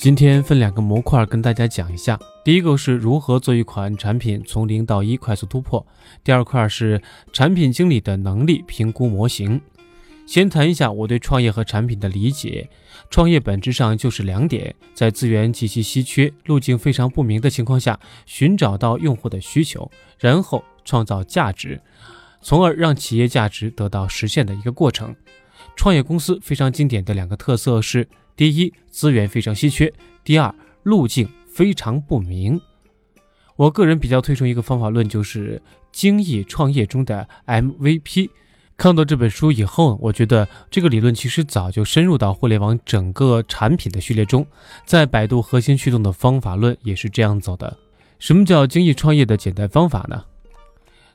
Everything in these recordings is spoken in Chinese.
今天分两个模块跟大家讲一下，第一个是如何做一款产品从零到一快速突破，第二块是产品经理的能力评估模型。先谈一下我对创业和产品的理解，创业本质上就是两点，在资源极其稀缺、路径非常不明的情况下，寻找到用户的需求，然后创造价值，从而让企业价值得到实现的一个过程。创业公司非常经典的两个特色是。第一，资源非常稀缺；第二，路径非常不明。我个人比较推崇一个方法论，就是精益创业中的 MVP。看到这本书以后，我觉得这个理论其实早就深入到互联网整个产品的序列中。在百度核心驱动的方法论也是这样走的。什么叫精益创业的简单方法呢？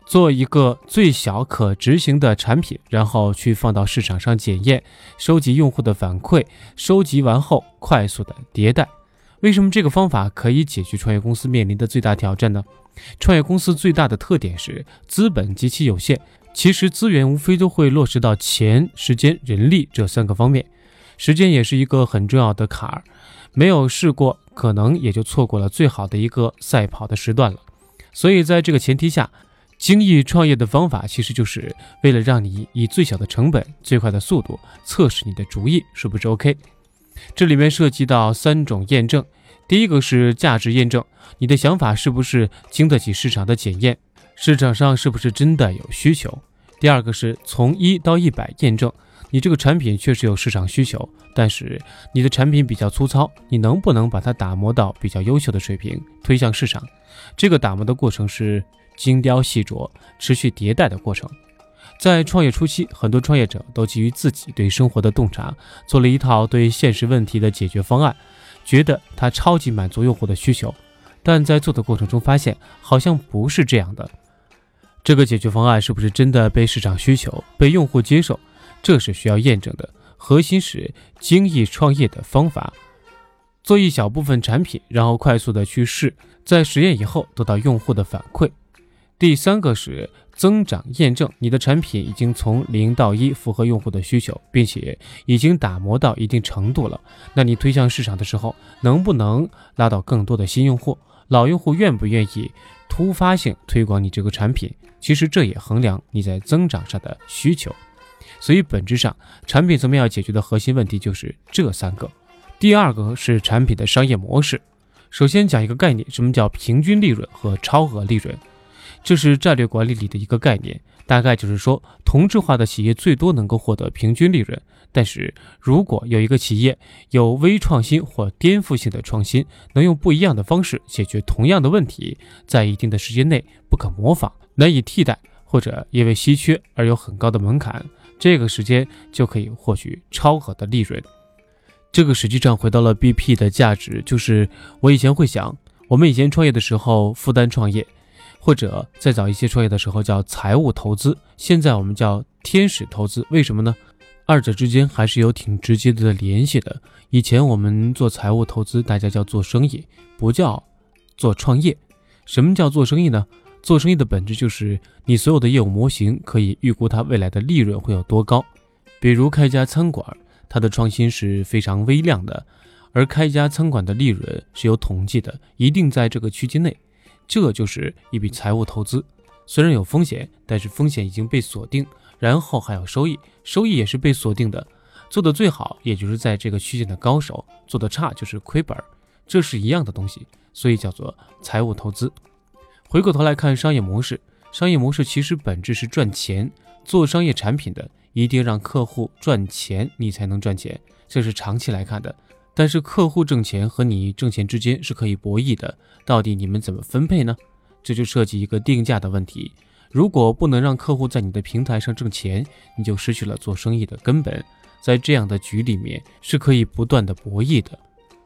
做一个最小可执行的产品，然后去放到市场上检验，收集用户的反馈，收集完后快速的迭代。为什么这个方法可以解决创业公司面临的最大挑战呢？创业公司最大的特点是资本极其有限，其实资源无非都会落实到钱、时间、人力这三个方面，时间也是一个很重要的坎儿，没有试过，可能也就错过了最好的一个赛跑的时段了。所以在这个前提下。精益创业的方法，其实就是为了让你以最小的成本、最快的速度测试你的主意是不是 OK。这里面涉及到三种验证，第一个是价值验证，你的想法是不是经得起市场的检验，市场上是不是真的有需求；第二个是从一到一百验证，你这个产品确实有市场需求，但是你的产品比较粗糙，你能不能把它打磨到比较优秀的水平，推向市场？这个打磨的过程是。精雕细琢、持续迭代的过程，在创业初期，很多创业者都基于自己对生活的洞察，做了一套对现实问题的解决方案，觉得它超级满足用户的需求。但在做的过程中发现，好像不是这样的。这个解决方案是不是真的被市场需求、被用户接受？这是需要验证的。核心是精益创业的方法，做一小部分产品，然后快速的去试，在实验以后得到用户的反馈。第三个是增长验证，你的产品已经从零到一符合用户的需求，并且已经打磨到一定程度了。那你推向市场的时候，能不能拉到更多的新用户？老用户愿不愿意突发性推广你这个产品？其实这也衡量你在增长上的需求。所以本质上，产品层面要解决的核心问题就是这三个。第二个是产品的商业模式。首先讲一个概念，什么叫平均利润和超额利润？这是战略管理里的一个概念，大概就是说，同质化的企业最多能够获得平均利润。但是如果有一个企业有微创新或颠覆性的创新，能用不一样的方式解决同样的问题，在一定的时间内不可模仿、难以替代，或者因为稀缺而有很高的门槛，这个时间就可以获取超额的利润。这个实际上回到了 BP 的价值，就是我以前会想，我们以前创业的时候负担创业。或者再早一些创业的时候叫财务投资，现在我们叫天使投资，为什么呢？二者之间还是有挺直接的联系的。以前我们做财务投资，大家叫做生意，不叫做创业。什么叫做生意呢？做生意的本质就是你所有的业务模型可以预估它未来的利润会有多高。比如开一家餐馆，它的创新是非常微量的，而开一家餐馆的利润是有统计的，一定在这个区间内。这就是一笔财务投资，虽然有风险，但是风险已经被锁定，然后还有收益，收益也是被锁定的。做的最好，也就是在这个区间的高手；做的差，就是亏本。这是一样的东西，所以叫做财务投资。回过头来看商业模式，商业模式其实本质是赚钱。做商业产品的，一定让客户赚钱，你才能赚钱，这是长期来看的。但是客户挣钱和你挣钱之间是可以博弈的，到底你们怎么分配呢？这就涉及一个定价的问题。如果不能让客户在你的平台上挣钱，你就失去了做生意的根本。在这样的局里面是可以不断的博弈的。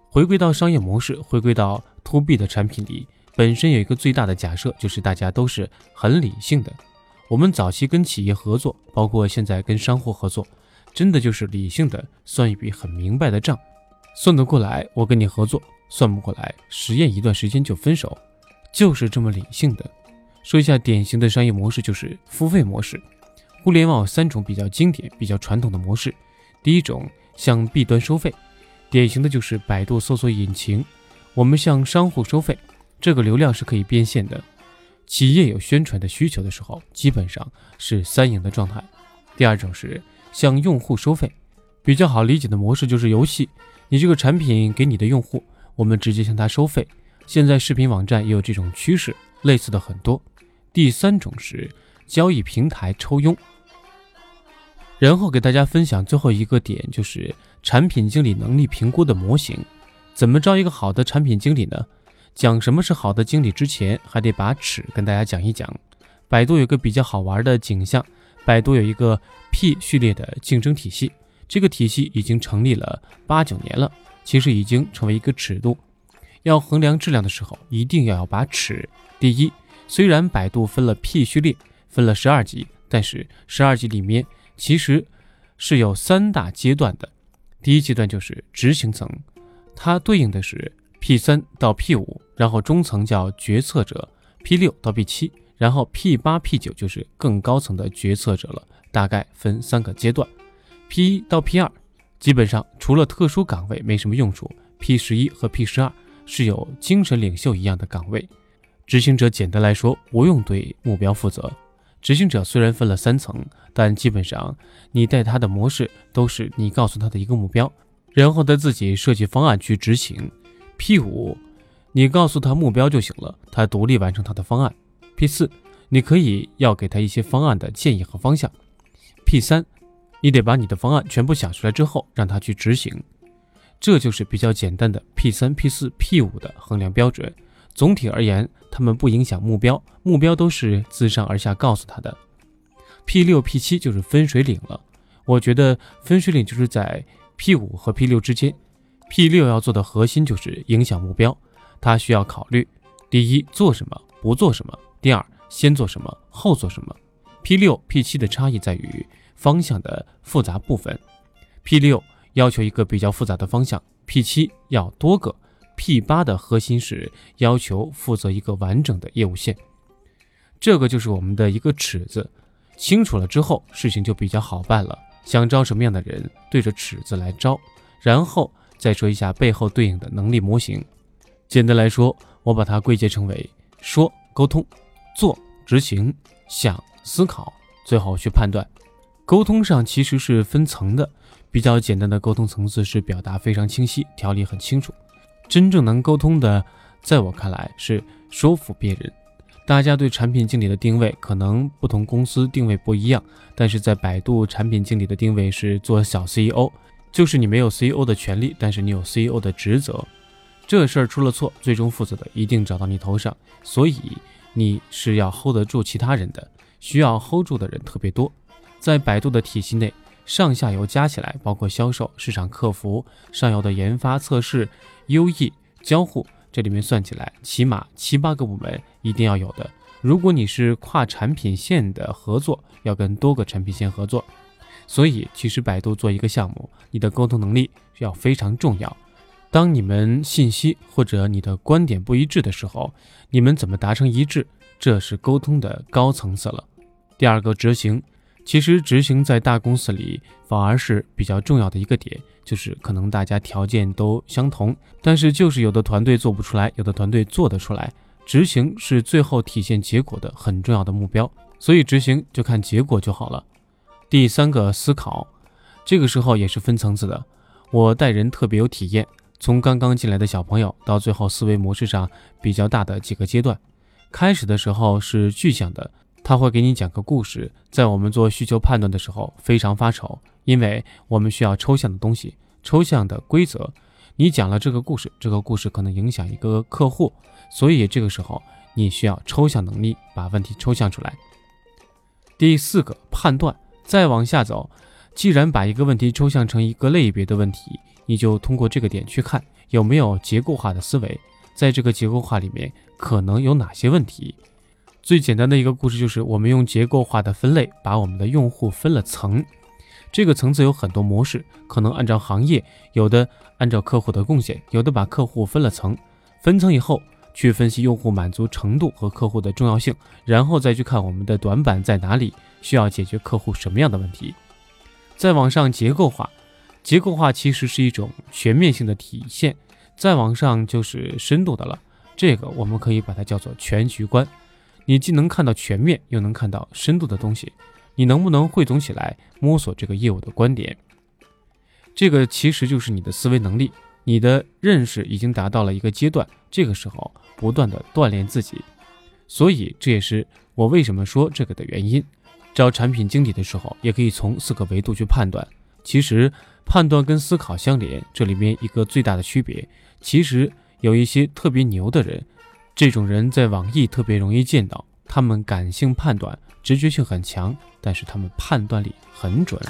回归到商业模式，回归到 to B 的产品里，本身有一个最大的假设，就是大家都是很理性的。我们早期跟企业合作，包括现在跟商户合作，真的就是理性的算一笔很明白的账。算得过来，我跟你合作；算不过来，实验一段时间就分手，就是这么理性的。说一下典型的商业模式，就是付费模式。互联网有三种比较经典、比较传统的模式。第一种向 B 端收费，典型的就是百度搜索引擎，我们向商户收费，这个流量是可以变现的。企业有宣传的需求的时候，基本上是三赢的状态。第二种是向用户收费，比较好理解的模式就是游戏，你这个产品给你的用户，我们直接向他收费。现在视频网站也有这种趋势，类似的很多。第三种是交易平台抽佣。然后给大家分享最后一个点，就是产品经理能力评估的模型。怎么招一个好的产品经理呢？讲什么是好的经理之前，还得把尺跟大家讲一讲。百度有个比较好玩的景象，百度有一个 P 序列的竞争体系，这个体系已经成立了八九年了，其实已经成为一个尺度。要衡量质量的时候，一定要要把尺。第一，虽然百度分了 P 序列，分了十二级，但是十二级里面其实是有三大阶段的。第一阶段就是执行层，它对应的是。P 三到 P 五，然后中层叫决策者；P 六到 P 七，然后 P 八、P 九就是更高层的决策者了。大概分三个阶段。P 一到 P 二，基本上除了特殊岗位没什么用处。P 十一和 P 十二是有精神领袖一样的岗位。执行者简单来说，不用对目标负责。执行者虽然分了三层，但基本上你带他的模式都是你告诉他的一个目标，然后他自己设计方案去执行。P 五，你告诉他目标就行了，他独立完成他的方案。P 四，你可以要给他一些方案的建议和方向。P 三，你得把你的方案全部想出来之后，让他去执行。这就是比较简单的 P 三、P 四、P 五的衡量标准。总体而言，他们不影响目标，目标都是自上而下告诉他的。P 六、P 七就是分水岭了。我觉得分水岭就是在 P 五和 P 六之间。P 六要做的核心就是影响目标，他需要考虑：第一，做什么，不做什么；第二，先做什么，后做什么。P 六、P 七的差异在于方向的复杂部分。P 六要求一个比较复杂的方向，P 七要多个，P 八的核心是要求负责一个完整的业务线。这个就是我们的一个尺子，清楚了之后，事情就比较好办了。想招什么样的人，对着尺子来招，然后。再说一下背后对应的能力模型。简单来说，我把它归结成为：说沟通，做执行，想思考，最后去判断。沟通上其实是分层的，比较简单的沟通层次是表达非常清晰，条理很清楚。真正能沟通的，在我看来是说服别人。大家对产品经理的定位可能不同公司定位不一样，但是在百度产品经理的定位是做小 CEO。就是你没有 CEO 的权利，但是你有 CEO 的职责。这事儿出了错，最终负责的一定找到你头上。所以你是要 hold 得住其他人的，需要 hold 住的人特别多。在百度的体系内，上下游加起来，包括销售、市场、客服、上游的研发、测试、UE、交互，这里面算起来起码七八个部门一定要有的。如果你是跨产品线的合作，要跟多个产品线合作。所以，其实百度做一个项目，你的沟通能力要非常重要。当你们信息或者你的观点不一致的时候，你们怎么达成一致？这是沟通的高层次了。第二个，执行，其实执行在大公司里反而是比较重要的一个点，就是可能大家条件都相同，但是就是有的团队做不出来，有的团队做得出来。执行是最后体现结果的很重要的目标，所以执行就看结果就好了。第三个思考，这个时候也是分层次的。我带人特别有体验，从刚刚进来的小朋友到最后思维模式上比较大的几个阶段。开始的时候是具象的，他会给你讲个故事。在我们做需求判断的时候非常发愁，因为我们需要抽象的东西、抽象的规则。你讲了这个故事，这个故事可能影响一个客户，所以这个时候你需要抽象能力，把问题抽象出来。第四个判断。再往下走，既然把一个问题抽象成一个类别的问题，你就通过这个点去看有没有结构化的思维，在这个结构化里面可能有哪些问题。最简单的一个故事就是，我们用结构化的分类把我们的用户分了层，这个层次有很多模式，可能按照行业，有的按照客户的贡献，有的把客户分了层，分层以后。去分析用户满足程度和客户的重要性，然后再去看我们的短板在哪里，需要解决客户什么样的问题。再往上结构化，结构化其实是一种全面性的体现，再往上就是深度的了。这个我们可以把它叫做全局观。你既能看到全面，又能看到深度的东西，你能不能汇总起来，摸索这个业务的观点？这个其实就是你的思维能力，你的认识已经达到了一个阶段，这个时候不断的锻炼自己。所以这也是我为什么说这个的原因。找产品经理的时候，也可以从四个维度去判断。其实判断跟思考相连，这里面一个最大的区别，其实。有一些特别牛的人，这种人在网易特别容易见到。他们感性判断、直觉性很强，但是他们判断力很准。